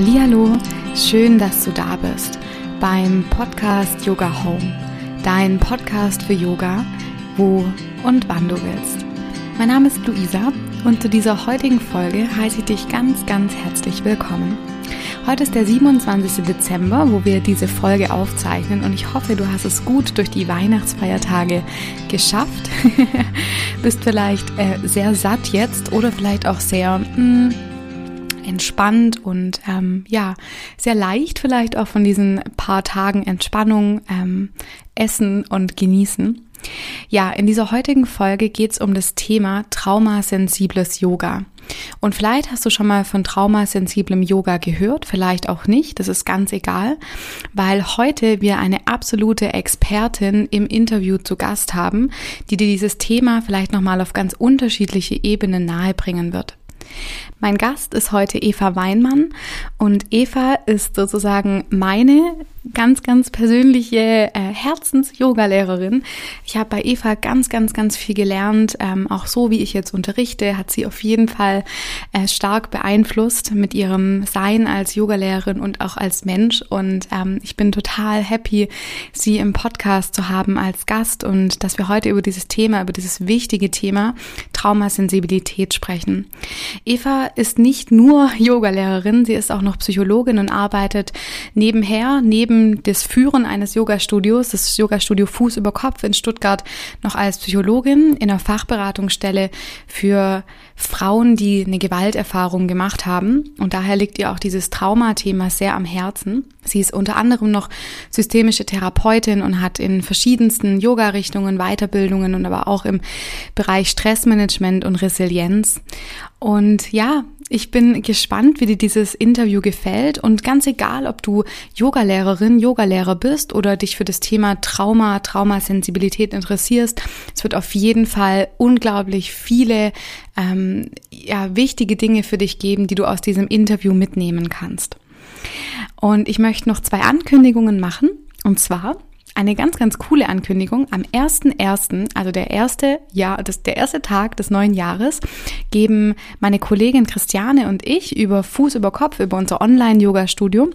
Hallihallo, schön, dass du da bist beim Podcast Yoga Home, dein Podcast für Yoga, wo und wann du willst. Mein Name ist Luisa und zu dieser heutigen Folge heiße ich dich ganz, ganz herzlich willkommen. Heute ist der 27. Dezember, wo wir diese Folge aufzeichnen und ich hoffe, du hast es gut durch die Weihnachtsfeiertage geschafft. Bist vielleicht äh, sehr satt jetzt oder vielleicht auch sehr mh, hm, entspannt und ähm, ja, sehr leicht vielleicht auch von diesen paar Tagen Entspannung, ähm, Essen und Genießen. Ja, in dieser heutigen Folge geht es um das Thema traumasensibles Yoga. Und vielleicht hast du schon mal von traumasensiblem Yoga gehört, vielleicht auch nicht, das ist ganz egal, weil heute wir eine absolute Expertin im Interview zu Gast haben, die dir dieses Thema vielleicht nochmal auf ganz unterschiedliche Ebenen nahebringen wird. Mein Gast ist heute Eva Weinmann und Eva ist sozusagen meine ganz, ganz persönliche äh, Herzens-Yoga-Lehrerin. Ich habe bei Eva ganz, ganz, ganz viel gelernt. Ähm, auch so, wie ich jetzt unterrichte, hat sie auf jeden Fall äh, stark beeinflusst mit ihrem Sein als Yogalehrerin und auch als Mensch. Und ähm, ich bin total happy, sie im Podcast zu haben als Gast und dass wir heute über dieses Thema, über dieses wichtige Thema Traumasensibilität sprechen. Eva ist nicht nur Yogalehrerin, sie ist auch noch Psychologin und arbeitet nebenher, neben das Führen eines Yogastudios, das Yogastudio Fuß über Kopf in Stuttgart, noch als Psychologin in einer Fachberatungsstelle für Frauen, die eine Gewalterfahrung gemacht haben. Und daher liegt ihr auch dieses Traumathema sehr am Herzen. Sie ist unter anderem noch systemische Therapeutin und hat in verschiedensten Yoga-Richtungen Weiterbildungen und aber auch im Bereich Stressmanagement und Resilienz. Und ja, ich bin gespannt, wie dir dieses Interview gefällt und ganz egal, ob du Yogalehrerin, Yogalehrer bist oder dich für das Thema Trauma, Traumasensibilität interessierst, es wird auf jeden Fall unglaublich viele ähm, ja, wichtige Dinge für dich geben, die du aus diesem Interview mitnehmen kannst. Und ich möchte noch zwei Ankündigungen machen. Und zwar eine ganz, ganz coole Ankündigung. Am 1.1., also der erste Jahr, das, der erste Tag des neuen Jahres, geben meine Kollegin Christiane und ich über Fuß über Kopf, über unser Online-Yoga-Studio,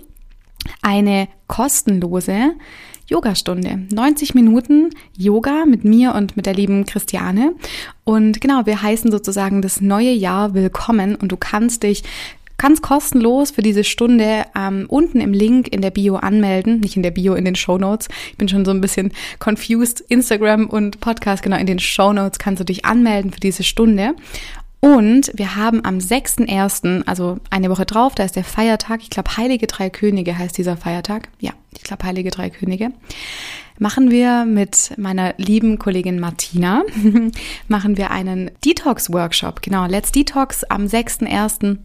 eine kostenlose Yogastunde. 90 Minuten Yoga mit mir und mit der lieben Christiane. Und genau, wir heißen sozusagen das neue Jahr willkommen und du kannst dich Ganz kostenlos für diese Stunde ähm, unten im Link in der Bio anmelden. Nicht in der Bio, in den Show Notes. Ich bin schon so ein bisschen confused. Instagram und Podcast, genau, in den Show Notes kannst du dich anmelden für diese Stunde. Und wir haben am 6.1., also eine Woche drauf, da ist der Feiertag, ich glaube Heilige Drei Könige heißt dieser Feiertag. Ja, ich glaube Heilige Drei Könige. Machen wir mit meiner lieben Kollegin Martina, machen wir einen Detox-Workshop. Genau, Let's Detox am 6.1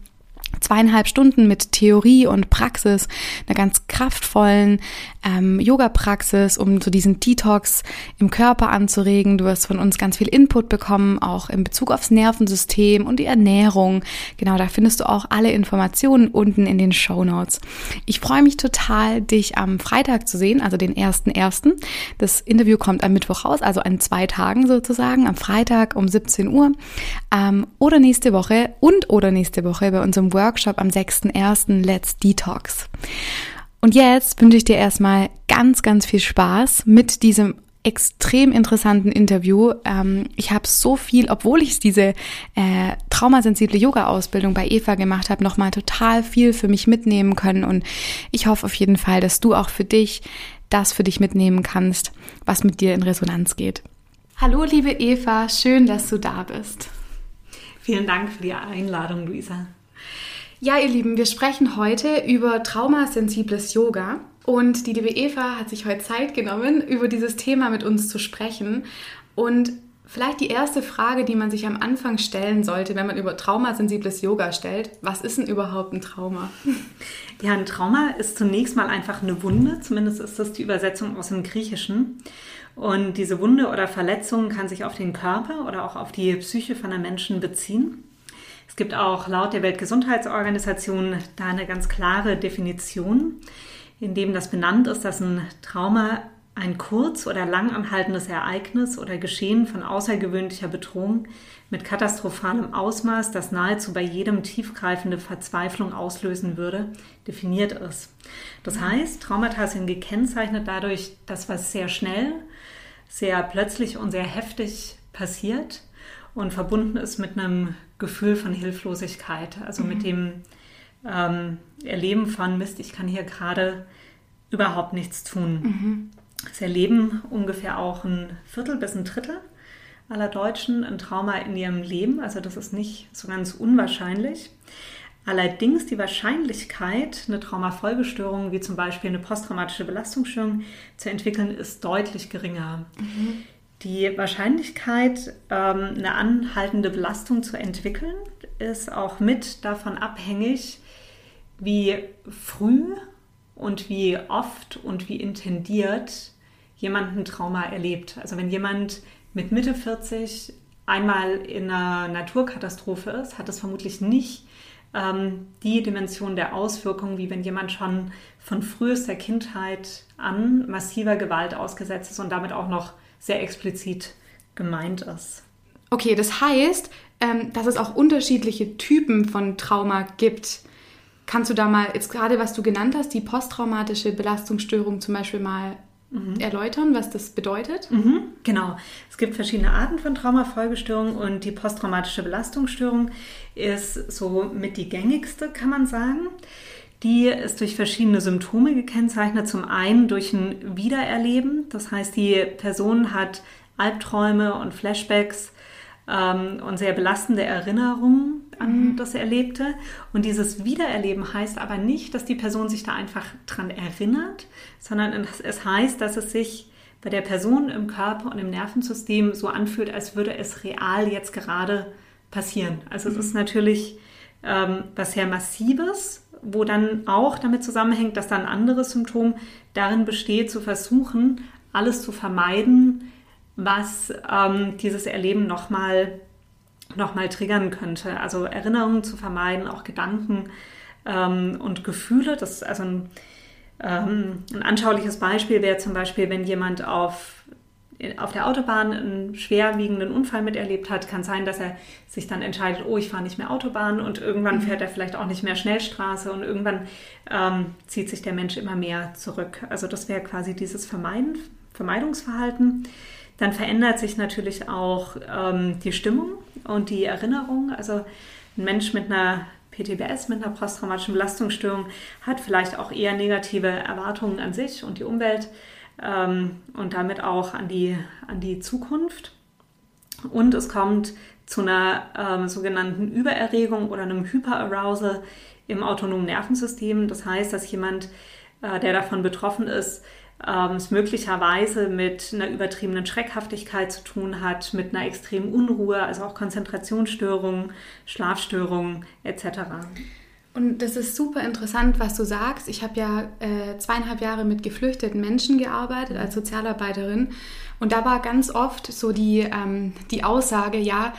zweieinhalb Stunden mit Theorie und Praxis, einer ganz kraftvollen ähm, Yoga-Praxis, um so diesen Detox im Körper anzuregen. Du wirst von uns ganz viel Input bekommen, auch in Bezug aufs Nervensystem und die Ernährung. Genau, da findest du auch alle Informationen unten in den Show Notes. Ich freue mich total, dich am Freitag zu sehen, also den ersten ersten. Das Interview kommt am Mittwoch raus, also an zwei Tagen sozusagen, am Freitag um 17 Uhr ähm, oder nächste Woche und oder nächste Woche bei unserem Workshop am 6.1. Let's Detox. Und jetzt wünsche ich dir erstmal ganz, ganz viel Spaß mit diesem extrem interessanten Interview. Ähm, ich habe so viel, obwohl ich diese äh, traumasensible Yoga-Ausbildung bei Eva gemacht habe, nochmal total viel für mich mitnehmen können. Und ich hoffe auf jeden Fall, dass du auch für dich das für dich mitnehmen kannst, was mit dir in Resonanz geht. Hallo, liebe Eva, schön, dass du da bist. Vielen Dank für die Einladung, Luisa. Ja, ihr Lieben, wir sprechen heute über traumasensibles Yoga. Und die liebe Eva hat sich heute Zeit genommen, über dieses Thema mit uns zu sprechen. Und vielleicht die erste Frage, die man sich am Anfang stellen sollte, wenn man über traumasensibles Yoga stellt, was ist denn überhaupt ein Trauma? Ja, ein Trauma ist zunächst mal einfach eine Wunde, zumindest ist das die Übersetzung aus dem Griechischen. Und diese Wunde oder Verletzung kann sich auf den Körper oder auch auf die Psyche von einem Menschen beziehen. Es gibt auch laut der Weltgesundheitsorganisation da eine ganz klare Definition, in dem das benannt ist, dass ein Trauma ein kurz- oder langanhaltendes Ereignis oder Geschehen von außergewöhnlicher Bedrohung mit katastrophalem Ausmaß, das nahezu bei jedem tiefgreifende Verzweiflung auslösen würde, definiert ist. Das heißt, Traumata sind gekennzeichnet dadurch, dass was sehr schnell, sehr plötzlich und sehr heftig passiert und verbunden ist mit einem Gefühl von Hilflosigkeit, also mhm. mit dem ähm, Erleben von Mist, ich kann hier gerade überhaupt nichts tun. Mhm. Es erleben ungefähr auch ein Viertel bis ein Drittel aller Deutschen ein Trauma in ihrem Leben. Also das ist nicht so ganz unwahrscheinlich. Allerdings die Wahrscheinlichkeit, eine Traumafolgestörung wie zum Beispiel eine posttraumatische Belastungsstörung zu entwickeln, ist deutlich geringer. Mhm. Die Wahrscheinlichkeit, ähm, eine anhaltende Belastung zu entwickeln, ist auch mit davon abhängig, wie früh und wie oft und wie intendiert jemand ein Trauma erlebt. Also wenn jemand mit Mitte 40 einmal in einer Naturkatastrophe ist, hat das vermutlich nicht ähm, die Dimension der Auswirkungen, wie wenn jemand schon von frühester Kindheit an massiver Gewalt ausgesetzt ist und damit auch noch sehr explizit gemeint ist. Okay, das heißt, ähm, dass es auch unterschiedliche Typen von Trauma gibt. Kannst du da mal, jetzt gerade was du genannt hast, die posttraumatische Belastungsstörung zum Beispiel mal mhm. erläutern, was das bedeutet? Mhm, genau. Es gibt verschiedene Arten von Traumafolgestörungen und die posttraumatische Belastungsstörung ist so mit die gängigste, kann man sagen. Die ist durch verschiedene Symptome gekennzeichnet. Zum einen durch ein Wiedererleben. Das heißt, die Person hat Albträume und Flashbacks ähm, und sehr belastende Erinnerungen an mhm. das Erlebte. Und dieses Wiedererleben heißt aber nicht, dass die Person sich da einfach dran erinnert, sondern es heißt, dass es sich bei der Person im Körper und im Nervensystem so anfühlt, als würde es real jetzt gerade passieren. Also mhm. es ist natürlich ähm, was sehr Massives, wo dann auch damit zusammenhängt, dass dann ein anderes Symptom darin besteht, zu versuchen, alles zu vermeiden, was ähm, dieses Erleben nochmal noch mal triggern könnte. Also Erinnerungen zu vermeiden, auch Gedanken ähm, und Gefühle. Das also ein, ähm, ein anschauliches Beispiel wäre zum Beispiel, wenn jemand auf auf der Autobahn einen schwerwiegenden Unfall miterlebt hat, kann sein, dass er sich dann entscheidet, oh, ich fahre nicht mehr Autobahn und irgendwann mhm. fährt er vielleicht auch nicht mehr Schnellstraße und irgendwann ähm, zieht sich der Mensch immer mehr zurück. Also das wäre quasi dieses Vermeiden, Vermeidungsverhalten. Dann verändert sich natürlich auch ähm, die Stimmung und die Erinnerung. Also ein Mensch mit einer PTBS, mit einer posttraumatischen Belastungsstörung, hat vielleicht auch eher negative Erwartungen an sich und die Umwelt ähm, und damit auch an die, an die Zukunft. Und es kommt zu einer ähm, sogenannten Übererregung oder einem Hyperarousal im autonomen Nervensystem. Das heißt, dass jemand, äh, der davon betroffen ist, ähm, es möglicherweise mit einer übertriebenen Schreckhaftigkeit zu tun hat, mit einer extremen Unruhe, also auch Konzentrationsstörungen, Schlafstörungen etc. Und das ist super interessant, was du sagst. Ich habe ja äh, zweieinhalb Jahre mit geflüchteten Menschen gearbeitet als Sozialarbeiterin. Und da war ganz oft so die, ähm, die Aussage, ja,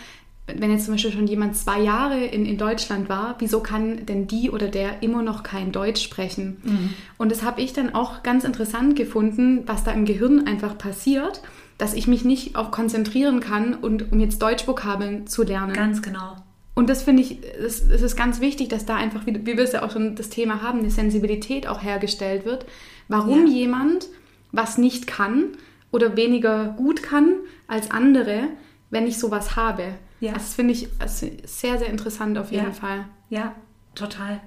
wenn jetzt zum Beispiel schon jemand zwei Jahre in, in Deutschland war, wieso kann denn die oder der immer noch kein Deutsch sprechen? Mhm. Und das habe ich dann auch ganz interessant gefunden, was da im Gehirn einfach passiert, dass ich mich nicht auch konzentrieren kann, und, um jetzt Deutschvokabeln zu lernen. Ganz genau. Und das finde ich, es, ist ganz wichtig, dass da einfach, wie, wie wir es ja auch schon das Thema haben, eine Sensibilität auch hergestellt wird, warum ja. jemand was nicht kann oder weniger gut kann als andere, wenn ich sowas habe. Ja. Das finde ich sehr, sehr interessant auf jeden ja. Fall. Ja, total.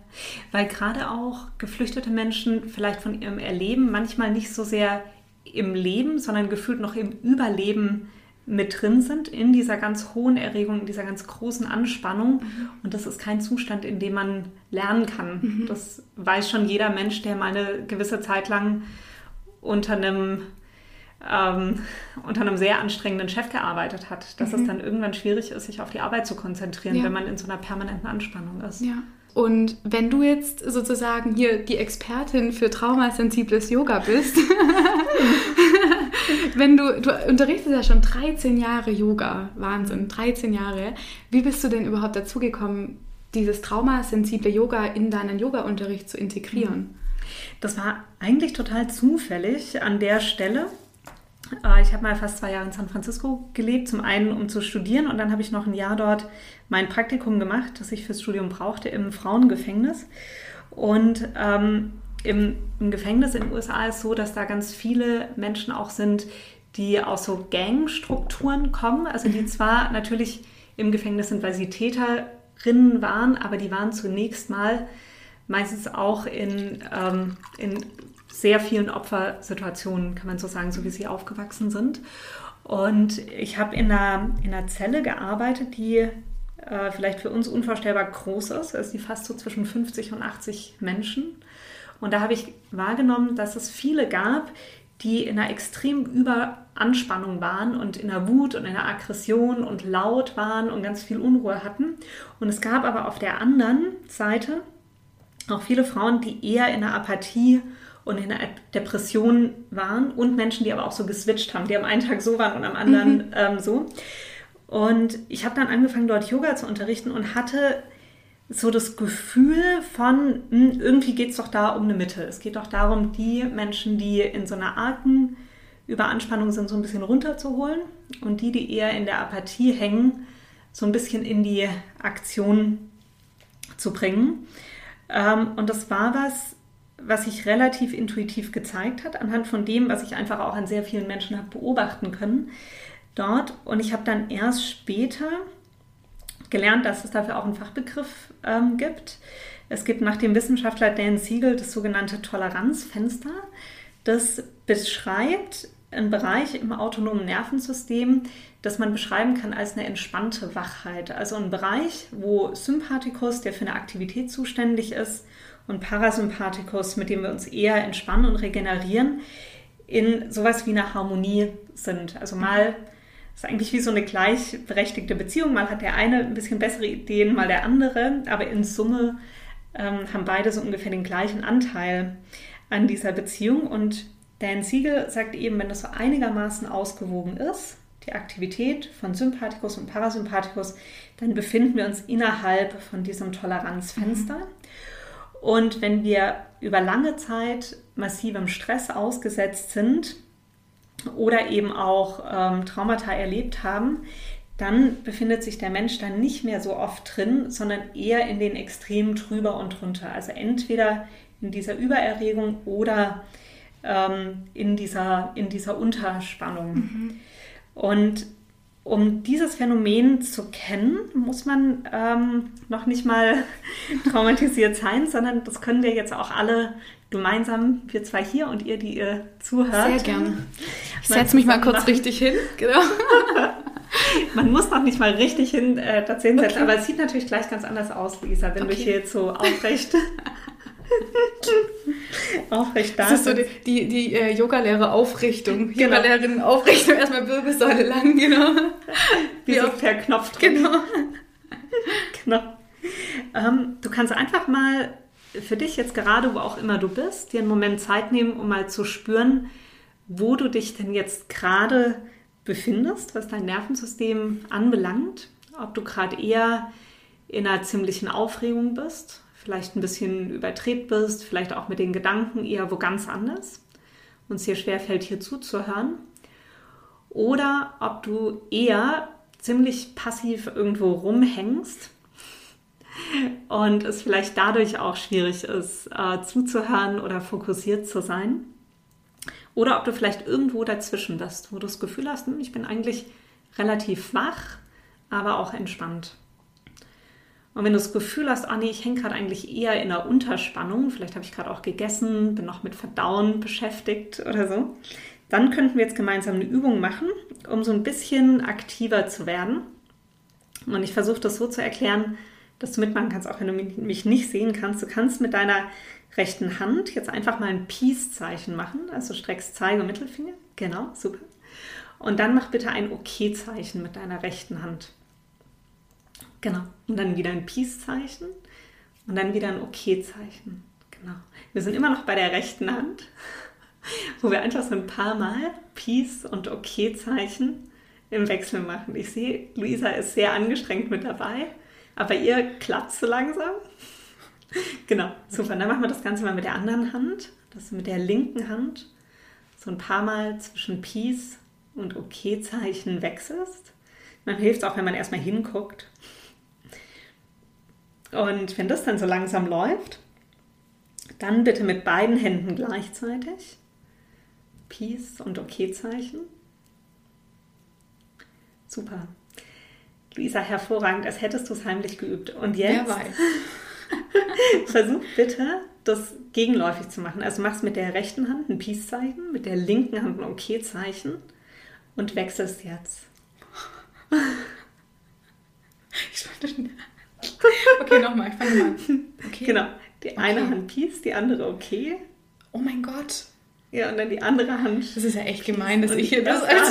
Weil gerade auch geflüchtete Menschen vielleicht von ihrem Erleben manchmal nicht so sehr im Leben, sondern gefühlt noch im Überleben mit drin sind, in dieser ganz hohen Erregung, in dieser ganz großen Anspannung. Mhm. Und das ist kein Zustand, in dem man lernen kann. Mhm. Das weiß schon jeder Mensch, der mal eine gewisse Zeit lang unter einem ähm, unter einem sehr anstrengenden Chef gearbeitet hat, dass mhm. es dann irgendwann schwierig ist, sich auf die Arbeit zu konzentrieren, ja. wenn man in so einer permanenten Anspannung ist. Ja. Und wenn du jetzt sozusagen hier die Expertin für traumasensibles Yoga bist, wenn du, du unterrichtest ja schon 13 Jahre Yoga, Wahnsinn, 13 Jahre, wie bist du denn überhaupt dazu gekommen, dieses traumasensible Yoga in deinen Yoga-Unterricht zu integrieren? Das war eigentlich total zufällig an der Stelle. Äh, ich habe mal fast zwei Jahre in San Francisco gelebt, zum einen um zu studieren und dann habe ich noch ein Jahr dort mein Praktikum gemacht, das ich fürs Studium brauchte, im Frauengefängnis. Und ähm, im, im, Gefängnis in den USA ist es so, dass da ganz viele Menschen auch sind, die aus so Gangstrukturen kommen, also die mhm. zwar natürlich im Gefängnis sind, weil sie Täterinnen waren, aber die waren zunächst mal meistens auch in, ähm, in sehr vielen Opfersituationen, kann man so sagen, so wie sie aufgewachsen sind. Und ich habe in einer, in einer Zelle gearbeitet, die äh, vielleicht für uns unvorstellbar groß ist. Also die fast so zwischen 50 und 80 Menschen. Und da habe ich wahrgenommen, dass es viele gab, die in einer extremen Überanspannung waren und in der Wut und in der Aggression und laut waren und ganz viel Unruhe hatten. Und es gab aber auf der anderen Seite auch viele Frauen, die eher in der Apathie und in der Depression waren und Menschen, die aber auch so geswitcht haben, die am einen Tag so waren und am anderen mhm. ähm, so. Und ich habe dann angefangen, dort Yoga zu unterrichten und hatte so das Gefühl von, hm, irgendwie geht es doch da um eine Mitte. Es geht doch darum, die Menschen, die in so einer argen Überanspannung sind, so ein bisschen runterzuholen und die, die eher in der Apathie hängen, so ein bisschen in die Aktion zu bringen. Ähm, und das war was, was sich relativ intuitiv gezeigt hat, anhand von dem, was ich einfach auch an sehr vielen Menschen habe beobachten können dort. Und ich habe dann erst später gelernt, dass es dafür auch einen Fachbegriff ähm, gibt. Es gibt nach dem Wissenschaftler Dan Siegel das sogenannte Toleranzfenster. Das beschreibt einen Bereich im autonomen Nervensystem, das man beschreiben kann als eine entspannte Wachheit. Also ein Bereich, wo Sympathikus, der für eine Aktivität zuständig ist, und Parasympathikus, mit dem wir uns eher entspannen und regenerieren, in sowas wie eine Harmonie sind. Also mal ist eigentlich wie so eine gleichberechtigte Beziehung. Mal hat der eine ein bisschen bessere Ideen, mal der andere, aber in Summe ähm, haben beide so ungefähr den gleichen Anteil an dieser Beziehung. Und Dan Siegel sagt eben, wenn das so einigermaßen ausgewogen ist, die Aktivität von Sympathikus und Parasympathikus, dann befinden wir uns innerhalb von diesem Toleranzfenster. Mhm. Und wenn wir über lange Zeit massivem Stress ausgesetzt sind oder eben auch ähm, Traumata erlebt haben, dann befindet sich der Mensch dann nicht mehr so oft drin, sondern eher in den Extremen drüber und drunter. Also entweder in dieser Übererregung oder ähm, in, dieser, in dieser Unterspannung. Mhm. Und um dieses Phänomen zu kennen, muss man ähm, noch nicht mal traumatisiert sein, sondern das können wir jetzt auch alle gemeinsam, wir zwei hier und ihr, die ihr zuhört. Sehr gerne. Ich setze mich mal kurz machen. richtig hin. Genau. Man muss noch nicht mal richtig hin äh, das hinsetzen, okay. aber es sieht natürlich gleich ganz anders aus, Lisa, wenn okay. du hier jetzt so aufrecht Aufrecht da. Das ist so die, die, die äh, Yoga-Lehre Aufrichtung. Genau. Yoga-Lehrerin Aufrichtung, erstmal Wirbelsäule lang, genau. Wie, Wie so per Knopf drücken. Genau. genau. Ähm, du kannst einfach mal für dich jetzt gerade, wo auch immer du bist, dir einen Moment Zeit nehmen, um mal zu spüren, wo du dich denn jetzt gerade befindest, was dein Nervensystem anbelangt. Ob du gerade eher in einer ziemlichen Aufregung bist vielleicht ein bisschen überdreht bist, vielleicht auch mit den Gedanken eher wo ganz anders und es dir schwerfällt, hier zuzuhören. Oder ob du eher ziemlich passiv irgendwo rumhängst und es vielleicht dadurch auch schwierig ist, äh, zuzuhören oder fokussiert zu sein. Oder ob du vielleicht irgendwo dazwischen bist, wo du das Gefühl hast, hm, ich bin eigentlich relativ wach, aber auch entspannt. Und wenn du das Gefühl hast, ah nee, ich hänge gerade eigentlich eher in einer Unterspannung, vielleicht habe ich gerade auch gegessen, bin noch mit Verdauen beschäftigt oder so, dann könnten wir jetzt gemeinsam eine Übung machen, um so ein bisschen aktiver zu werden. Und ich versuche das so zu erklären, dass du mitmachen kannst, auch wenn du mich nicht sehen kannst. Du kannst mit deiner rechten Hand jetzt einfach mal ein Peace-Zeichen machen. Also streckst Zeige und Mittelfinger. Genau, super. Und dann mach bitte ein OK-Zeichen mit deiner rechten Hand. Genau. Und dann wieder ein Peace-Zeichen und dann wieder ein OK-Zeichen. Genau. Wir sind immer noch bei der rechten Hand, wo wir einfach so ein paar Mal Peace und OK-Zeichen im Wechsel machen. Ich sehe, Luisa ist sehr angestrengt mit dabei, aber ihr klappt so langsam. Genau, super. Dann machen wir das Ganze mal mit der anderen Hand. Das mit der linken Hand so ein paar Mal zwischen Peace und OK-Zeichen wechselst. Man hilft auch, wenn man erstmal hinguckt. Und wenn das dann so langsam läuft, dann bitte mit beiden Händen gleichzeitig. Peace und OK-Zeichen. Super. Luisa, hervorragend, als hättest du es heimlich geübt. Und jetzt versuch bitte, das gegenläufig zu machen. Also machst mit der rechten Hand ein Peace-Zeichen, mit der linken Hand ein OK-Zeichen und wechselst jetzt. Ich wollte- okay, nochmal, ich fange mal an. Okay. Genau. Die eine Okay. Hand Peace, die andere OK. Oh mein Gott. Ja, und dann die andere Hand. Das ist ja echt gemein, dass ich hier das als.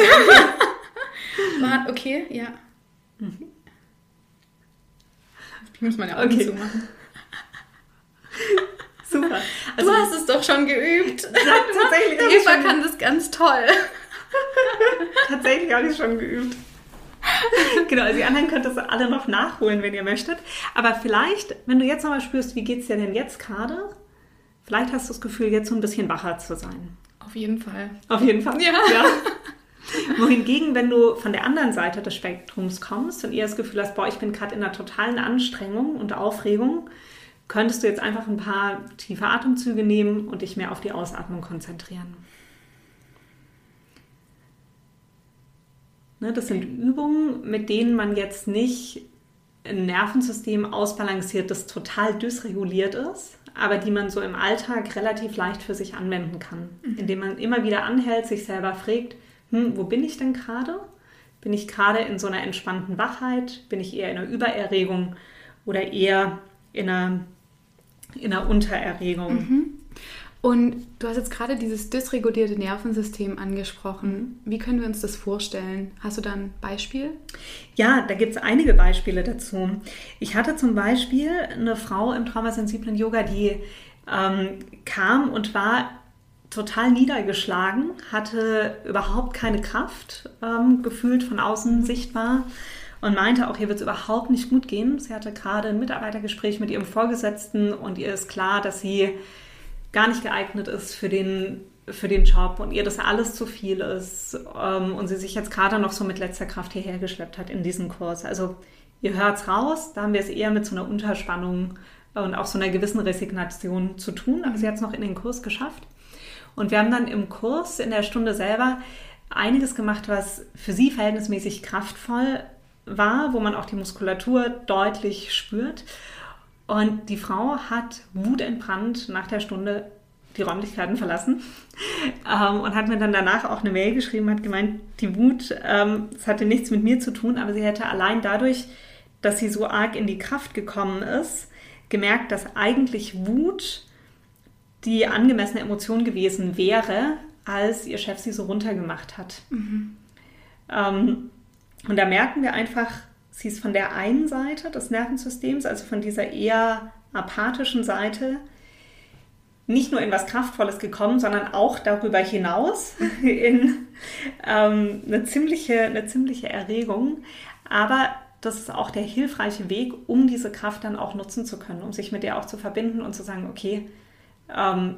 Man, okay, ja. Ich muss meine Augen Okay. zumachen. Super. Du hast es doch schon geübt. Tatsächlich Eva kann das ganz toll. tatsächlich habe ich schon geübt. Genau, also die anderen könnt ihr alle noch nachholen, wenn ihr möchtet. Aber vielleicht, wenn du jetzt nochmal spürst, wie geht es dir denn jetzt gerade? Vielleicht hast du das Gefühl, jetzt so ein bisschen wacher zu sein. Auf jeden Fall. Auf jeden Fall. Ja. Wohingegen, wenn du von der anderen Seite des Spektrums kommst und eher das Gefühl hast, boah, ich bin gerade in einer totalen Anstrengung und Aufregung, könntest du jetzt einfach ein paar tiefe Atemzüge nehmen und dich mehr auf die Ausatmung konzentrieren. Das sind Übungen, mit denen man jetzt nicht ein Nervensystem ausbalanciert, das total dysreguliert ist, aber die man so im Alltag relativ leicht für sich anwenden kann. Indem man immer wieder anhält, sich selber fragt, hm, wo bin ich denn gerade? Bin ich gerade in so einer entspannten Wachheit? Bin ich eher in einer Übererregung oder eher in einer, in einer Untererregung? Und du hast jetzt gerade dieses dysregulierte Nervensystem angesprochen. Wie können wir uns das vorstellen? Hast du da ein Beispiel? Ja, da gibt es einige Beispiele dazu. Ich hatte zum Beispiel eine Frau im traumasensiblen Yoga, die ähm, kam und war total niedergeschlagen, hatte überhaupt keine Kraft, ähm, gefühlt von außen sichtbar und meinte auch, hier wird es überhaupt nicht gut gehen. Sie hatte gerade ein Mitarbeitergespräch mit ihrem Vorgesetzten und ihr ist klar, dass sie gar nicht geeignet ist für den, für den Job und ihr das alles zu viel ist ähm, und sie sich jetzt gerade noch so mit letzter Kraft hierher geschleppt hat in diesen Kurs. Also ihr hört's raus, da haben wir es eher mit so einer Unterspannung und auch so einer gewissen Resignation zu tun, aber sie hat es noch in den Kurs geschafft. Und wir haben dann im Kurs in der Stunde selber einiges gemacht, was für sie verhältnismäßig kraftvoll war, wo man auch die Muskulatur deutlich spürt. Und die Frau hat wutentbrannt nach der Stunde die Räumlichkeiten verlassen ähm, und hat mir dann danach auch eine Mail geschrieben, hat gemeint, die Wut, ähm, es hatte nichts mit mir zu tun, aber sie hätte allein dadurch, dass sie so arg in die Kraft gekommen ist, gemerkt, dass eigentlich Wut die angemessene Emotion gewesen wäre, als ihr Chef sie so runtergemacht hat. Ähm, und da merken wir einfach, sie ist von der einen Seite des Nervensystems, also von dieser eher apathischen Seite, nicht nur in was Kraftvolles gekommen, sondern auch darüber hinaus in ähm, eine, ziemliche, eine ziemliche Erregung. Aber das ist auch der hilfreiche Weg, um diese Kraft dann auch nutzen zu können, um sich mit der auch zu verbinden und zu sagen, okay, ähm,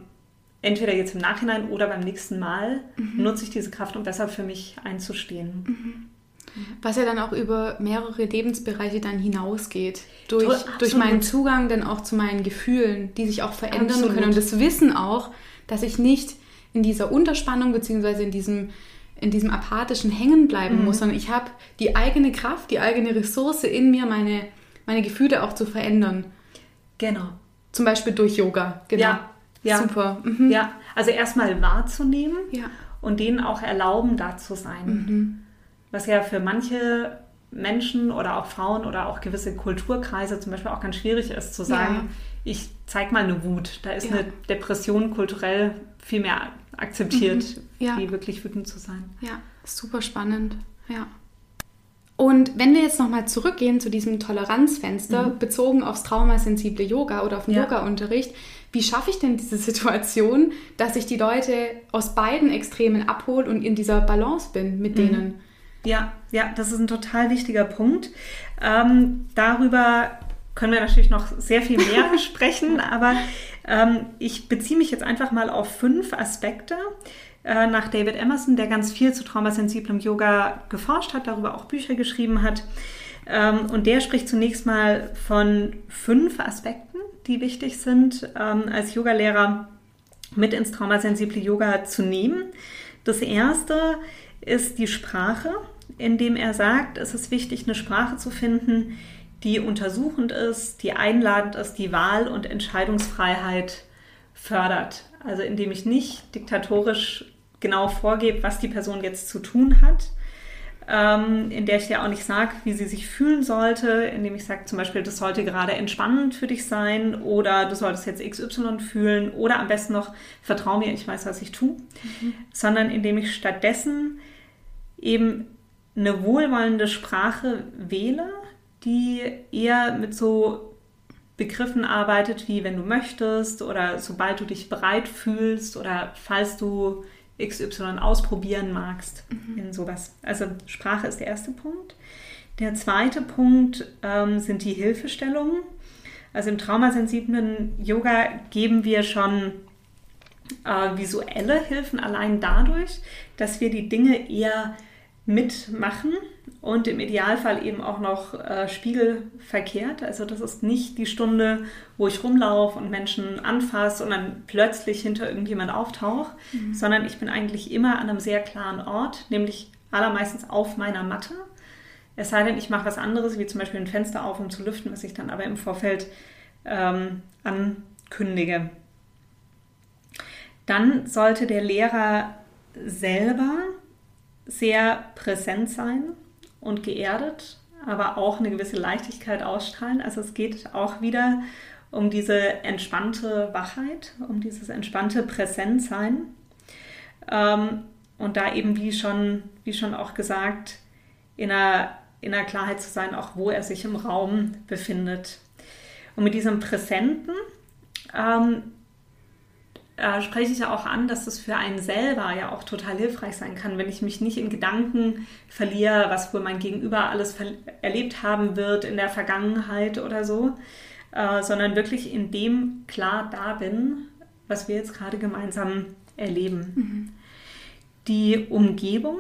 entweder jetzt im Nachhinein oder beim nächsten Mal nutze ich diese Kraft, um besser für mich einzustehen. Was ja dann auch über mehrere Lebensbereiche dann hinausgeht. Durch, Absolut. durch meinen Zugang dann auch zu meinen Gefühlen, die sich auch verändern Absolut. können. Und das Wissen auch, dass ich nicht in dieser Unterspannung beziehungsweise in diesem, in diesem apathischen Hängen bleiben Mhm. muss, sondern ich habe die eigene Kraft, die eigene Ressource in mir, meine, meine Gefühle auch zu verändern. Genau. Zum Beispiel durch Yoga. Genau. Ja, ja. Super. Mhm. Ja, also erstmal wahrzunehmen Ja. und denen auch erlauben, da zu sein. Was ja für manche Menschen oder auch Frauen oder auch gewisse Kulturkreise zum Beispiel auch ganz schwierig ist, zu sagen, Ja. ich zeig mal eine Wut. Da ist Ja. eine Depression kulturell viel mehr akzeptiert, Ja. wie wirklich wütend zu sein. Ja, super spannend. Ja. Und wenn wir jetzt nochmal zurückgehen zu diesem Toleranzfenster, bezogen aufs traumasensible Yoga oder auf den Ja. Yoga-Unterricht, wie schaffe ich denn diese Situation, dass ich die Leute aus beiden Extremen abhole und in dieser Balance bin mit denen? Ja, ja, das ist ein total wichtiger Punkt. Ähm, darüber können wir natürlich noch sehr viel mehr besprechen, aber ähm, ich beziehe mich jetzt einfach mal auf fünf Aspekte äh, nach David Emerson, der ganz viel zu traumasensiblem Yoga geforscht hat, darüber auch Bücher geschrieben hat. Ähm, und der spricht zunächst mal von fünf Aspekten, die wichtig sind, ähm, als Yogalehrer mit ins traumasensible Yoga zu nehmen. Das erste ist die Sprache, indem er sagt, es ist wichtig, eine Sprache zu finden, die untersuchend ist, die einladend ist, die Wahl- und Entscheidungsfreiheit fördert. Also indem ich nicht diktatorisch genau vorgebe, was die Person jetzt zu tun hat, ähm, in der ich dir auch nicht sage, wie sie sich fühlen sollte, indem ich sage zum Beispiel, das sollte gerade entspannend für dich sein oder du solltest jetzt XY fühlen oder am besten noch, vertrau mir, ich weiß, was ich tue, mhm. sondern indem ich stattdessen eben eine wohlwollende Sprache wähle, die eher mit so Begriffen arbeitet, wie wenn du möchtest oder sobald du dich bereit fühlst oder falls du XY ausprobieren magst mhm. in sowas. Also Sprache ist der erste Punkt. Der zweite Punkt ähm, sind die Hilfestellungen. Also im traumasensiblen Yoga geben wir schon äh, visuelle Hilfen allein dadurch, dass wir die Dinge eher mitmachen und im Idealfall eben auch noch äh, spiegelverkehrt. Also das ist nicht die Stunde, wo ich rumlaufe und Menschen anfasse und dann plötzlich hinter irgendjemand auftauche, mhm. sondern ich bin eigentlich immer an einem sehr klaren Ort, nämlich allermeistens auf meiner Matte. Es sei denn, ich mache was anderes, wie zum Beispiel ein Fenster auf, um zu lüften, was ich dann aber im Vorfeld ähm, ankündige. Dann sollte der Lehrer selber sehr präsent sein und geerdet, aber auch eine gewisse Leichtigkeit ausstrahlen. Also es geht auch wieder um diese entspannte Wachheit, um dieses entspannte Präsentsein. Ähm, und da eben, wie schon, wie schon auch gesagt, in einer, in einer Klarheit zu sein, auch wo er sich im Raum befindet. Und mit diesem Präsenten ähm, äh, spreche ich ja auch an, dass das für einen selber ja auch total hilfreich sein kann, wenn ich mich nicht in Gedanken verliere, was wohl mein Gegenüber alles erlebt haben wird in der Vergangenheit oder so, äh, sondern wirklich in dem klar da bin, was wir jetzt gerade gemeinsam erleben. Mhm. Die Umgebung,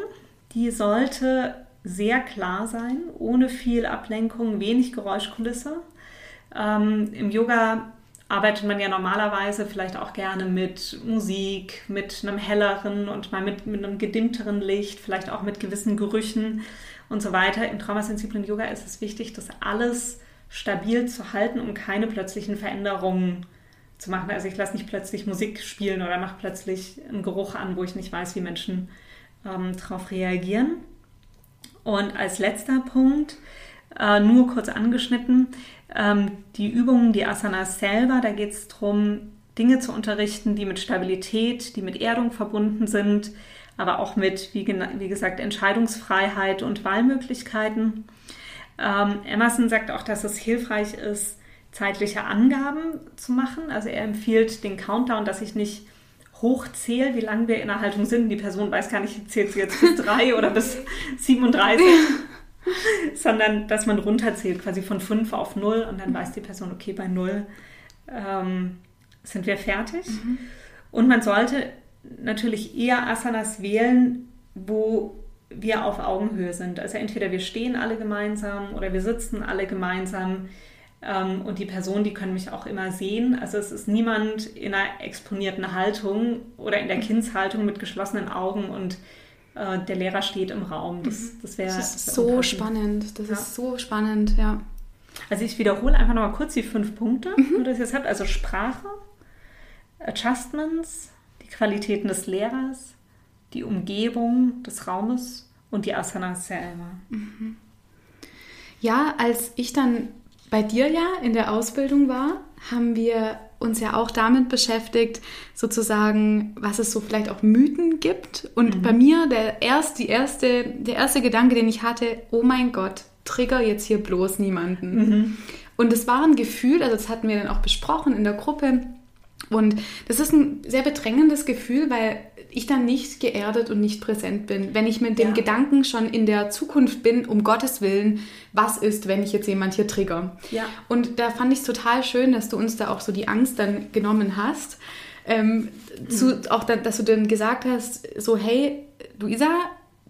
die sollte sehr klar sein, ohne viel Ablenkung, wenig Geräuschkulisse. Ähm, Im Yoga arbeitet man ja normalerweise vielleicht auch gerne mit Musik, mit einem helleren und mal mit, mit einem gedimmteren Licht, vielleicht auch mit gewissen Gerüchen und so weiter. Im traumasensiblen Yoga ist es wichtig, das alles stabil zu halten, um keine plötzlichen Veränderungen zu machen. Also ich lasse nicht plötzlich Musik spielen oder mache plötzlich einen Geruch an, wo ich nicht weiß, wie Menschen ähm, darauf reagieren. Und als letzter Punkt, äh, nur kurz angeschnitten, ähm, die Übungen, die Asanas selber, da geht es darum, Dinge zu unterrichten, die mit Stabilität, die mit Erdung verbunden sind, aber auch mit, wie, wie gesagt, Entscheidungsfreiheit und Wahlmöglichkeiten. Ähm, Emerson sagt auch, dass es hilfreich ist, zeitliche Angaben zu machen. Also er empfiehlt den Countdown, dass ich nicht hochzähle, wie lange wir in der Haltung sind. Die Person weiß gar nicht, zählt sie jetzt bis drei oder bis 37. sondern dass man runterzählt, quasi von 5 auf 0 und dann weiß die Person, okay, bei 0 ähm, sind wir fertig. Mhm. Und man sollte natürlich eher Asanas wählen, wo wir auf Augenhöhe sind. Also entweder wir stehen alle gemeinsam oder wir sitzen alle gemeinsam. Ähm, und die Personen, die können mich auch immer sehen. Also es ist niemand in einer exponierten Haltung oder in der Kindshaltung mit geschlossenen Augen und äh, der Lehrer steht im Raum. Das, mhm. das wäre das ist so spannend. Das ja. ist so spannend, ja. Also ich wiederhole einfach nochmal kurz die fünf Punkte, mhm. die ihr jetzt habt. Also Sprache, Adjustments, die Qualitäten des Lehrers, die Umgebung des Raumes und die Asanas selber. Mhm. Ja, als ich dann bei dir ja in der Ausbildung war, haben wir uns ja auch damit beschäftigt, sozusagen, was es so vielleicht auch Mythen gibt. Und mhm. bei mir der, erst, die erste, der erste Gedanke, den ich hatte, oh mein Gott, trigger jetzt hier bloß niemanden. Mhm. Und es war ein Gefühl, also das hatten wir dann auch besprochen in der Gruppe, Und das ist ein sehr bedrängendes Gefühl, weil ich dann nicht geerdet und nicht präsent bin. Wenn ich mit dem ja. Gedanken schon in der Zukunft bin, um Gottes Willen, was ist, wenn ich jetzt jemand hier trigger? Ja. Und da fand ich es total schön, dass du uns da auch so die Angst dann genommen hast. Ähm, mhm. zu, auch da, dass du dann gesagt hast, so hey, Luisa,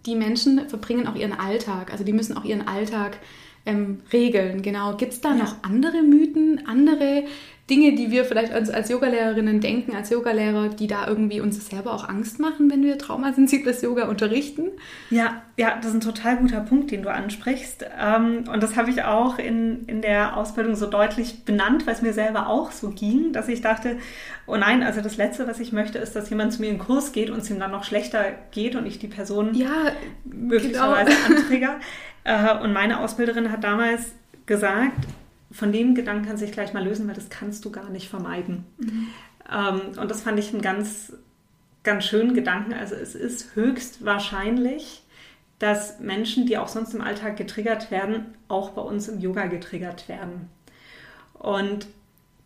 die Menschen verbringen auch ihren Alltag, also die müssen auch ihren Alltag ähm, regeln. Genau. Gibt es da ja. noch andere Mythen, andere Dinge, die wir vielleicht als, als Yogalehrerinnen denken, als Yogalehrer, die da irgendwie uns selber auch Angst machen, wenn wir traumasensibles Yoga unterrichten? Ja, ja, das ist ein total guter Punkt, den du ansprichst. Ähm, und das habe ich auch in, in der Ausbildung so deutlich benannt, weil es mir selber auch so ging, dass ich dachte, oh nein, also das Letzte, was ich möchte, ist, dass jemand zu mir in den Kurs geht und es ihm dann noch schlechter geht und ich die Person ja, möglicherweise genau. antrigger. Äh, und meine Ausbilderin hat damals gesagt, von dem Gedanken kann sich gleich mal lösen, weil das kannst du gar nicht vermeiden. Mhm. Ähm, und das fand ich einen ganz, ganz schönen Gedanken. Also es ist höchst wahrscheinlich, dass Menschen, die auch sonst im Alltag getriggert werden, auch bei uns im Yoga getriggert werden. Und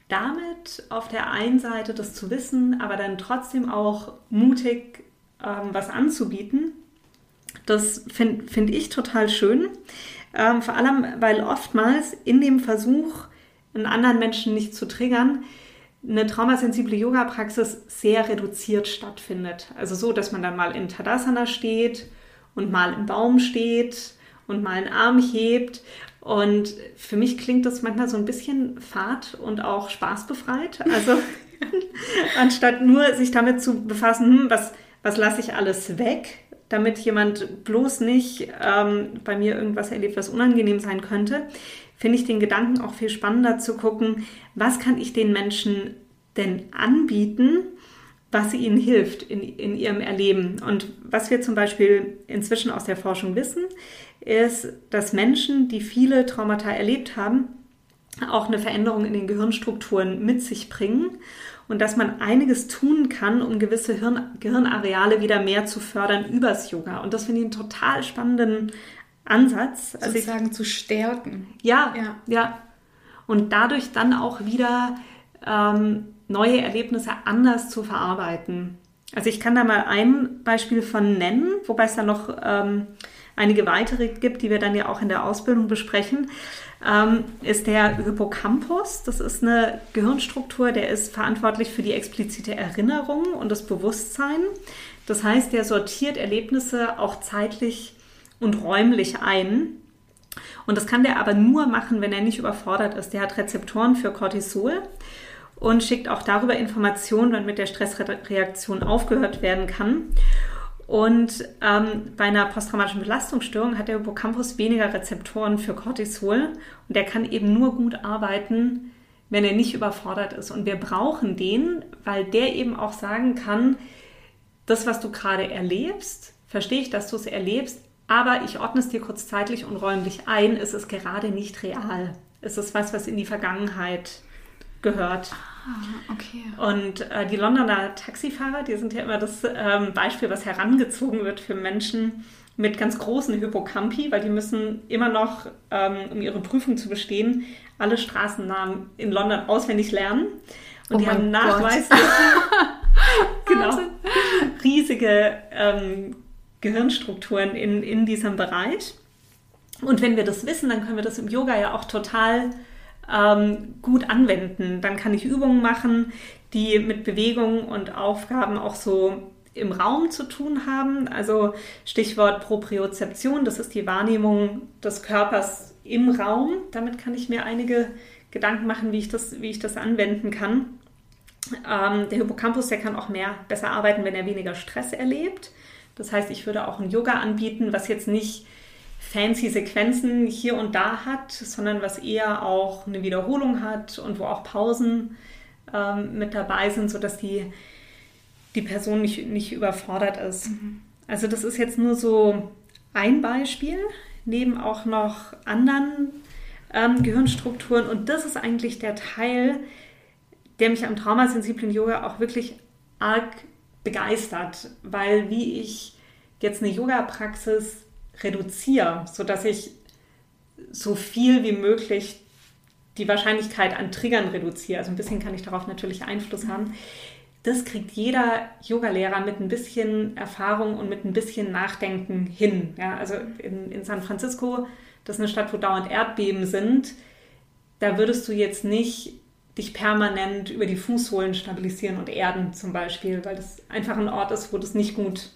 damit auf der einen Seite das zu wissen, aber dann trotzdem auch mutig ähm, was anzubieten, das finde find ich total schön. Ähm, vor allem, weil oftmals in dem Versuch, einen anderen Menschen nicht zu triggern, eine traumasensible Yoga-Praxis sehr reduziert stattfindet. Also so, dass man dann mal in Tadasana steht und mal im Baum steht und mal einen Arm hebt. Und für mich klingt das manchmal so ein bisschen fad und auch spaßbefreit. Also anstatt nur sich damit zu befassen, hm, was, was lasse ich alles weg, damit jemand bloß nicht ähm, bei mir irgendwas erlebt, was unangenehm sein könnte, finde ich den Gedanken auch viel spannender zu gucken, was kann ich den Menschen denn anbieten, was ihnen hilft in, in ihrem Erleben. Und was wir zum Beispiel inzwischen aus der Forschung wissen, ist, dass Menschen, die viele Traumata erlebt haben, auch eine Veränderung in den Gehirnstrukturen mit sich bringen und dass man einiges tun kann, um gewisse Hirn Gehirnareale wieder mehr zu fördern übers Yoga. Und das finde ich einen total spannenden Ansatz. Also Sozusagen ich, zu stärken. Ja, ja, ja. Und dadurch dann auch wieder ähm, neue Erlebnisse anders zu verarbeiten. Also ich kann da mal ein Beispiel von nennen, wobei es da noch ähm, einige weitere gibt, die wir dann ja auch in der Ausbildung besprechen ähm, ist der Hippocampus. Das ist eine Gehirnstruktur, der ist verantwortlich für die explizite Erinnerung und das Bewusstsein. Das heißt, der sortiert Erlebnisse auch zeitlich und räumlich ein. Und das kann der aber nur machen, wenn er nicht überfordert ist. Der hat Rezeptoren für Cortisol und schickt auch darüber Informationen, wann mit der Stressreaktion aufgehört werden kann. Und ähm, bei einer posttraumatischen Belastungsstörung hat der Hippocampus weniger Rezeptoren für Cortisol und der kann eben nur gut arbeiten, wenn er nicht überfordert ist. Und wir brauchen den, weil der eben auch sagen kann, das, was du gerade erlebst, verstehe ich, dass du es erlebst, aber ich ordne es dir kurz zeitlich und räumlich ein, es ist gerade nicht real. Es ist was, was in die Vergangenheit gehört. Ah, okay. Und äh, die Londoner Taxifahrer, die sind ja immer das ähm, Beispiel, was herangezogen wird für Menschen mit ganz großen Hippocampi, weil die müssen immer noch, ähm, um ihre Prüfung zu bestehen, alle Straßennamen in London auswendig lernen. Und oh die haben nachweislich genau, riesige ähm, Gehirnstrukturen in, in diesem Bereich. Und wenn wir das wissen, dann können wir das im Yoga ja auch total ähm, gut anwenden. Dann kann ich Übungen machen, die mit Bewegungen und Aufgaben auch so im Raum zu tun haben. Also Stichwort Propriozeption, das ist die Wahrnehmung des Körpers im Raum. Damit kann ich mir einige Gedanken machen, wie ich das, wie ich das anwenden kann. Ähm, der Hippocampus, der kann auch mehr besser arbeiten, wenn er weniger Stress erlebt. Das heißt, ich würde auch ein Yoga anbieten, was jetzt nicht fancy Sequenzen hier und da hat, sondern was eher auch eine Wiederholung hat und wo auch Pausen ähm, mit dabei sind, sodass die, die Person nicht, nicht überfordert ist. Mhm. Also das ist jetzt nur so ein Beispiel, neben auch noch anderen ähm, Gehirnstrukturen. Und das ist eigentlich der Teil, der mich am traumasensiblen Yoga auch wirklich arg begeistert, weil wie ich jetzt eine Yoga-Praxis reduziere, sodass ich so viel wie möglich die Wahrscheinlichkeit an Triggern reduziere. Also ein bisschen kann ich darauf natürlich Einfluss haben. Das kriegt jeder Yogalehrer mit ein bisschen Erfahrung und mit ein bisschen Nachdenken hin. Ja, also in, in San Francisco, das ist eine Stadt, wo dauernd Erdbeben sind, da würdest du jetzt nicht dich permanent über die Fußsohlen stabilisieren und erden zum Beispiel, weil das einfach ein Ort ist, wo das nicht gut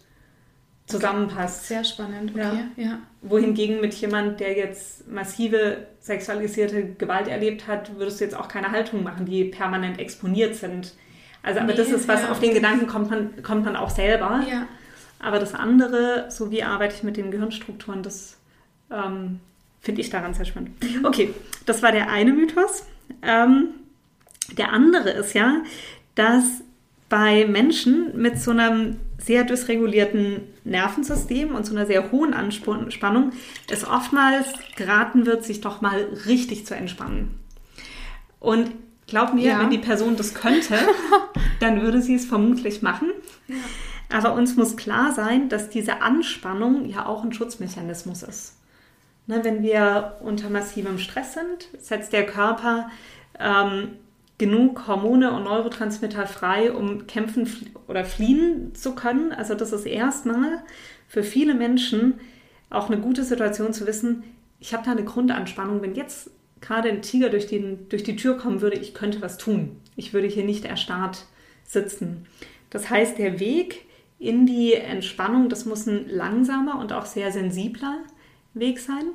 zusammenpasst. Sehr spannend, okay. Ja. ja. Wohingegen mit jemand, der jetzt massive sexualisierte Gewalt erlebt hat, würdest du jetzt auch keine Haltung machen, die permanent exponiert sind. Also, aber nee, das ist was, ja. auf den Gedanken kommt man, kommt man auch selber. Ja. Aber das andere, so wie arbeite ich mit den Gehirnstrukturen, das ähm, finde ich daran sehr spannend. Mhm. Okay, das war der eine Mythos. Ähm, der andere ist ja, dass bei Menschen mit so einem sehr dysregulierten Nervensystem und so einer sehr hohen Anspannung es oftmals geraten wird, sich doch mal richtig zu entspannen. Und glaub mir, ja. wenn die Person das könnte, dann würde sie es vermutlich machen. Ja. Aber uns muss klar sein, dass diese Anspannung ja auch ein Schutzmechanismus ist. Ne, wenn wir unter massivem Stress sind, setzt der Körper ähm, genug Hormone und Neurotransmitter frei, um kämpfen oder fliehen zu können. Also das ist erstmal für viele Menschen auch eine gute Situation zu wissen, ich habe da eine Grundanspannung. Wenn jetzt gerade ein Tiger durch, den, durch die Tür kommen würde, ich könnte was tun. Ich würde hier nicht erstarrt sitzen. Das heißt, der Weg in die Entspannung, das muss ein langsamer und auch sehr sensibler Weg sein.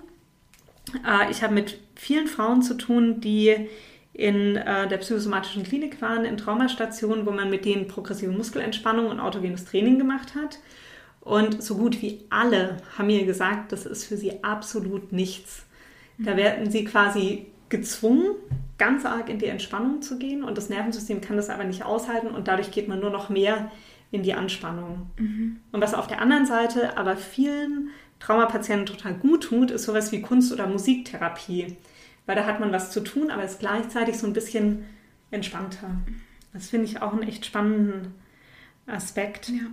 Äh, ich habe mit vielen Frauen zu tun, die in äh, der psychosomatischen Klinik waren, in Traumastationen, wo man mit denen progressive Muskelentspannung und autogenes Training gemacht hat. Und so gut wie alle haben mir gesagt, das ist für sie absolut nichts. Da werden sie quasi gezwungen, ganz arg in die Entspannung zu gehen und das Nervensystem kann das aber nicht aushalten und dadurch geht man nur noch mehr in die Anspannung. Mhm. Und was auf der anderen Seite aber vielen Traumapatienten total gut tut, ist sowas wie Kunst- oder Musiktherapie weil da hat man was zu tun, aber ist gleichzeitig so ein bisschen entspannter. Das finde ich auch einen echt spannenden Aspekt. Ja.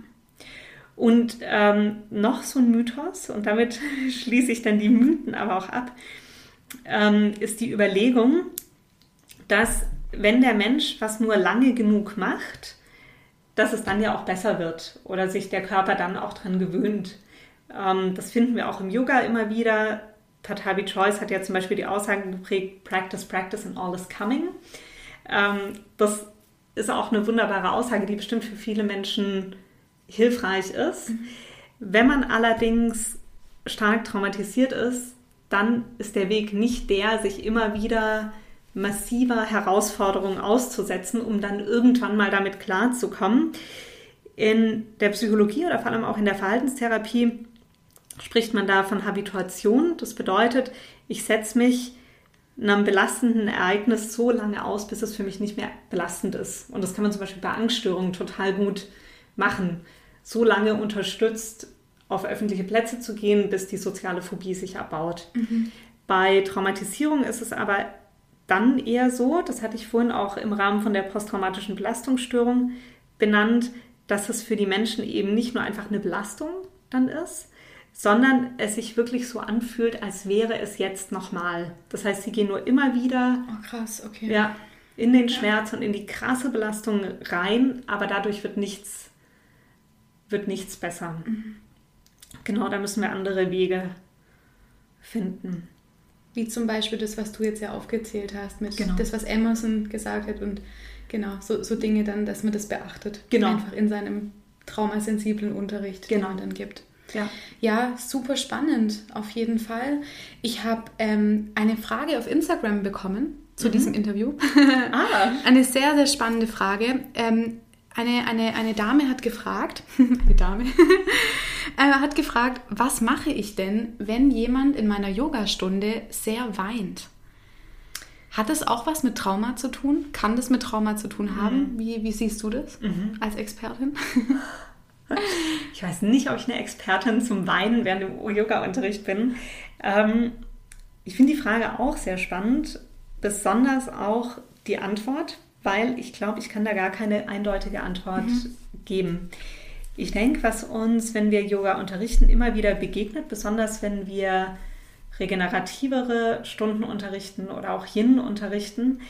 Und ähm, noch so ein Mythos, und damit schließe ich dann die Mythen aber auch ab, ähm, ist die Überlegung, dass wenn der Mensch was nur lange genug macht, dass es dann ja auch besser wird oder sich der Körper dann auch dran gewöhnt. Ähm, das finden wir auch im Yoga immer wieder. Patabi Choice hat ja zum Beispiel die Aussagen geprägt, Practice, Practice and all is coming. Ähm, das ist auch eine wunderbare Aussage, die bestimmt für viele Menschen hilfreich ist. Mhm. Wenn man allerdings stark traumatisiert ist, dann ist der Weg nicht der, sich immer wieder massiver Herausforderungen auszusetzen, um dann irgendwann mal damit klarzukommen. In der Psychologie oder vor allem auch in der Verhaltenstherapie spricht man da von Habituation. Das bedeutet, ich setze mich einem belastenden Ereignis so lange aus, bis es für mich nicht mehr belastend ist. Und das kann man zum Beispiel bei Angststörungen total gut machen. So lange unterstützt, auf öffentliche Plätze zu gehen, bis die soziale Phobie sich abbaut. Mhm. Bei Traumatisierung ist es aber dann eher so, das hatte ich vorhin auch im Rahmen von der posttraumatischen Belastungsstörung benannt, dass es für die Menschen eben nicht nur einfach eine Belastung dann ist, sondern es sich wirklich so anfühlt, als wäre es jetzt nochmal. Das heißt, sie gehen nur immer wieder oh, krass, okay. ja, in den Schmerz ja. und in die krasse Belastung rein, aber dadurch wird nichts, wird nichts besser. Mhm. Genau, da müssen wir andere Wege finden. Wie zum Beispiel das, was du jetzt ja aufgezählt hast, mit genau. das, was Emerson gesagt hat und genau, so, so Dinge dann, dass man das beachtet. Genau. Einfach in seinem traumasensiblen Unterricht, genau. den man dann gibt. Ja. ja, super spannend, auf jeden Fall. Ich habe ähm, eine Frage auf Instagram bekommen zu mhm. diesem Interview. Ah. eine sehr, sehr spannende Frage. Ähm, eine, eine, eine Dame hat gefragt, eine Dame, äh, hat gefragt, was mache ich denn, wenn jemand in meiner Yogastunde sehr weint? Hat das auch was mit Trauma zu tun? Kann das mit Trauma zu tun haben? Mhm. Wie, wie siehst du das mhm. als Expertin? Ich weiß nicht, ob ich eine Expertin zum Weinen während dem Yoga-Unterricht bin. Ähm, ich finde die Frage auch sehr spannend, besonders auch die Antwort, weil ich glaube, ich kann da gar keine eindeutige Antwort mhm. geben. Ich denke, was uns, wenn wir Yoga unterrichten, immer wieder begegnet, besonders wenn wir regenerativere Stunden unterrichten oder auch Yin unterrichten,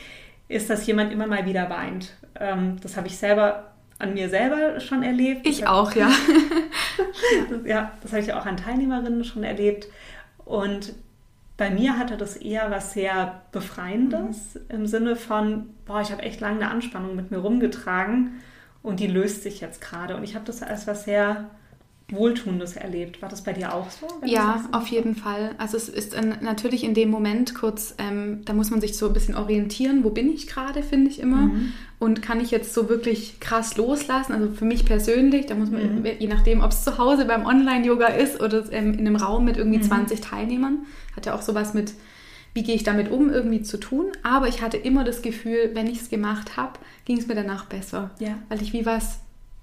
ist, dass jemand immer mal wieder weint. Ähm, das habe ich selber an mir selber schon erlebt. Ich auch, ja. ja, das habe ich auch an Teilnehmerinnen schon erlebt. Und bei mir hatte das eher was sehr Befreiendes mhm. im Sinne von, boah, ich habe echt lange eine Anspannung mit mir rumgetragen und die löst sich jetzt gerade. Und ich habe das als was sehr Wohltuendes erlebt. War das bei dir auch so? Ja, auf jeden Fall. Also es ist ein, natürlich in dem Moment kurz, ähm, da muss man sich so ein bisschen orientieren, wo bin ich gerade, finde ich immer. Mhm. Und kann ich jetzt so wirklich krass loslassen? Also für mich persönlich, da muss man, mhm. je nachdem, ob es zu Hause beim Online-Yoga ist oder ähm, in einem Raum mit irgendwie mhm. 20 Teilnehmern, hat ja auch sowas mit, wie gehe ich damit um, irgendwie zu tun. Aber ich hatte immer das Gefühl, wenn ich es gemacht habe, ging es mir danach besser. Ja. Weil ich wie was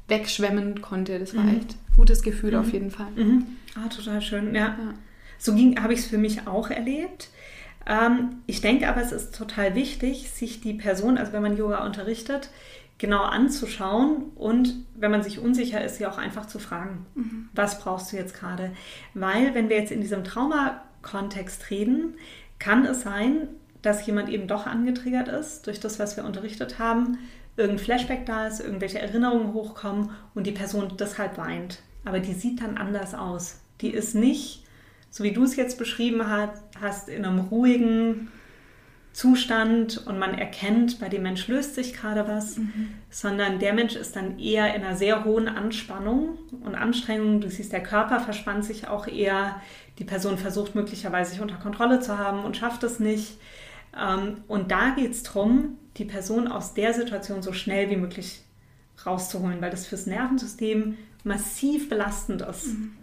wegschwemmen konnte. Das war mhm. echt ein gutes Gefühl mhm. auf jeden Fall. Mhm. Ah, total schön, ja. ja. So habe ich es für mich auch erlebt. Ähm, ich denke aber, es ist total wichtig, sich die Person, also wenn man Yoga unterrichtet, genau anzuschauen und wenn man sich unsicher ist, sie auch einfach zu fragen, mhm. was brauchst du jetzt gerade? Weil wenn wir jetzt in diesem Trauma-Kontext reden, kann es sein, dass jemand eben doch angetriggert ist durch das, was wir unterrichtet haben irgendein Flashback da ist, irgendwelche Erinnerungen hochkommen und die Person deshalb weint. Aber die sieht dann anders aus. Die ist nicht, so wie du es jetzt beschrieben hast, in einem ruhigen Zustand und man erkennt, bei dem Mensch löst sich gerade was, mhm. sondern der Mensch ist dann eher in einer sehr hohen Anspannung und Anstrengung. Du siehst, der Körper verspannt sich auch eher. Die Person versucht möglicherweise sich unter Kontrolle zu haben und schafft es nicht. Ähm, und da geht es darum, die Person aus der Situation so schnell wie möglich rauszuholen, weil das fürs Nervensystem massiv belastend ist. Mhm.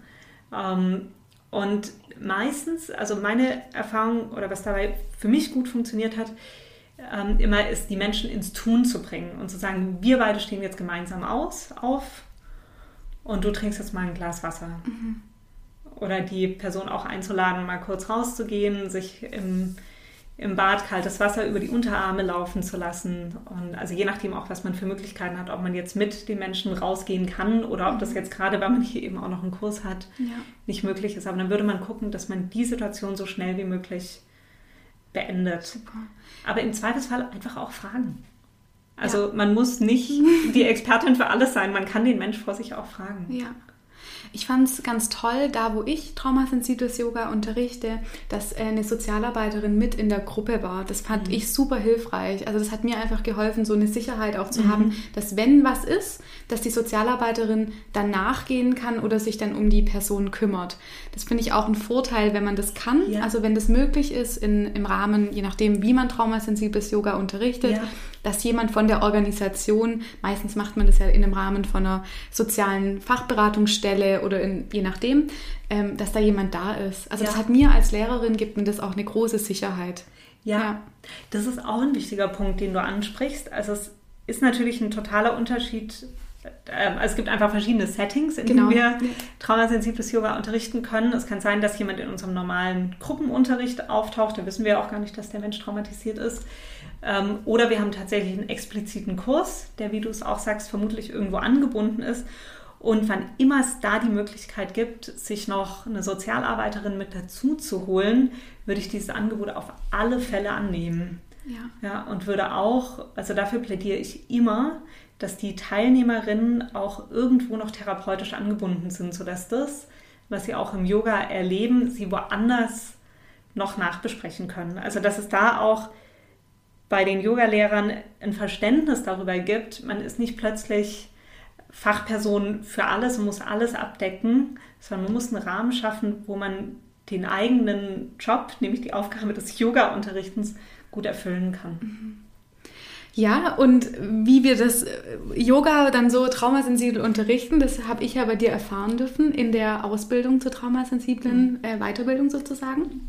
Ähm, und meistens, also meine Erfahrung oder was dabei für mich gut funktioniert hat, ähm, immer ist, die Menschen ins Tun zu bringen und zu sagen, wir beide stehen jetzt gemeinsam aus, auf und du trinkst jetzt mal ein Glas Wasser. Mhm. Oder die Person auch einzuladen, mal kurz rauszugehen, sich im im Bad kaltes Wasser über die Unterarme laufen zu lassen. Und also je nachdem auch, was man für Möglichkeiten hat, ob man jetzt mit den Menschen rausgehen kann oder ob das mhm. jetzt gerade, weil man hier eben auch noch einen Kurs hat, ja. nicht möglich ist. Aber dann würde man gucken, dass man die Situation so schnell wie möglich beendet. Super. Aber im Zweifelsfall einfach auch fragen. Also ja. man muss nicht die Expertin für alles sein, man kann den Mensch vor sich auch fragen. Ja. Ich fand es ganz toll, da wo ich traumasensibles Yoga unterrichte, dass eine Sozialarbeiterin mit in der Gruppe war. Das fand mhm. ich super hilfreich. Also das hat mir einfach geholfen, so eine Sicherheit auch zu mhm. haben, dass wenn was ist, dass die Sozialarbeiterin dann nachgehen kann oder sich dann um die Person kümmert. Das finde ich auch ein Vorteil, wenn man das kann. Ja. Also wenn das möglich ist in, im Rahmen, je nachdem, wie man traumasensibles Yoga unterrichtet, ja dass jemand von der Organisation, meistens macht man das ja in einem Rahmen von einer sozialen Fachberatungsstelle oder in, je nachdem, ähm, dass da jemand da ist. Also ja. das hat mir als Lehrerin, gibt mir das auch eine große Sicherheit. Ja, ja, das ist auch ein wichtiger Punkt, den du ansprichst. Also es ist natürlich ein totaler Unterschied ähm, also es gibt einfach verschiedene Settings, in genau. denen wir traumasensibles Yoga unterrichten können. Es kann sein, dass jemand in unserem normalen Gruppenunterricht auftaucht. Da wissen wir auch gar nicht, dass der Mensch traumatisiert ist. Ähm, oder wir haben tatsächlich einen expliziten Kurs, der, wie du es auch sagst, vermutlich irgendwo angebunden ist. Und wann immer es da die Möglichkeit gibt, sich noch eine Sozialarbeiterin mit dazu zu holen, würde ich dieses Angebot auf alle Fälle annehmen. Ja. ja. Und würde auch, also dafür plädiere ich immer, dass die Teilnehmerinnen auch irgendwo noch therapeutisch angebunden sind, sodass das, was sie auch im Yoga erleben, sie woanders noch nachbesprechen können. Also dass es da auch bei den Yogalehrern ein Verständnis darüber gibt, man ist nicht plötzlich Fachperson für alles und muss alles abdecken, sondern man muss einen Rahmen schaffen, wo man den eigenen Job, nämlich die Aufgabe des Yoga-Unterrichtens, gut erfüllen kann. Mhm. Ja, und wie wir das äh, Yoga dann so traumasensibel unterrichten, das habe ich ja bei dir erfahren dürfen in der Ausbildung zur traumasensiblen mhm. äh, Weiterbildung sozusagen.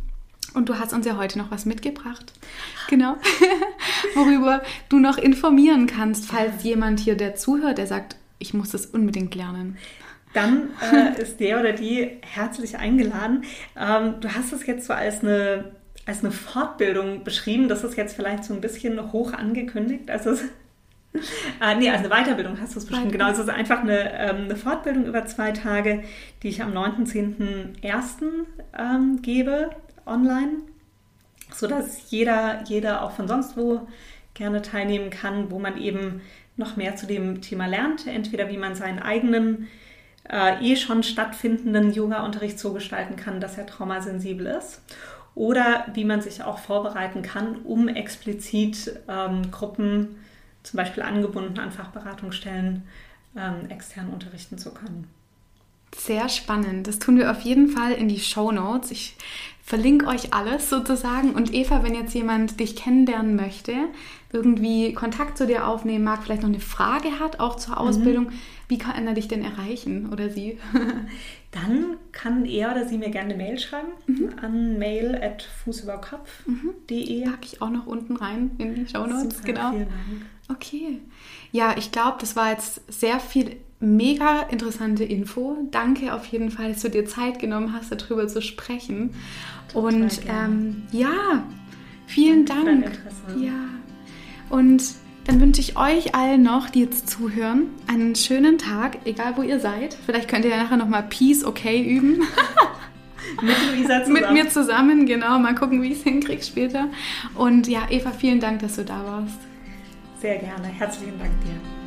Und du hast uns ja heute noch was mitgebracht. Genau. Worüber du noch informieren kannst, falls jemand hier, der zuhört, der sagt, ich muss das unbedingt lernen. Dann äh, ist der oder die herzlich eingeladen. Ähm, du hast es jetzt so als eine, als eine Fortbildung beschrieben. Das ist jetzt vielleicht so ein bisschen hoch angekündigt. Also es äh, nee, also eine Weiterbildung hast du es beschrieben. Genau, es ist einfach eine, ähm, eine, Fortbildung über zwei Tage, die ich am 9.10.01. Ähm, gebe online, sodass jeder, jeder auch von sonst wo gerne teilnehmen kann, wo man eben noch mehr zu dem Thema lernt, entweder wie man seinen eigenen äh, eh schon stattfindenden Yoga-Unterricht so gestalten kann, dass er traumasensibel ist oder wie man sich auch vorbereiten kann, um explizit ähm, Gruppen, zum Beispiel angebunden an Fachberatungsstellen, ähm, extern unterrichten zu können. Sehr spannend. Das tun wir auf jeden Fall in die Show Notes. Ich verlinke euch alles sozusagen. Und Eva, wenn jetzt jemand dich kennenlernen möchte, irgendwie Kontakt zu dir aufnehmen mag, vielleicht noch eine Frage hat, auch zur Ausbildung, mhm. wie kann er dich denn erreichen oder sie? Dann kann er oder sie mir gerne eine Mail schreiben mhm. an mail at fußüberkopf.de. Mhm. Packe ich auch noch unten rein in die Show Notes. Genau. Okay. Ja, ich glaube, das war jetzt sehr viel mega interessante Info. Danke auf jeden Fall, dass du dir Zeit genommen hast, darüber zu sprechen. Total und ähm, ja, vielen Dank. Ja. Und dann wünsche ich euch allen noch, die jetzt zuhören, einen schönen Tag, egal wo ihr seid. Vielleicht könnt ihr ja nachher nochmal Peace okay üben. Mit Luisa zusammen. Mit mir zusammen, genau. Mal gucken, wie ich es hinkriege später. Und ja, Eva, vielen Dank, dass du da warst. Sehr gerne. Herzlichen Dank dir.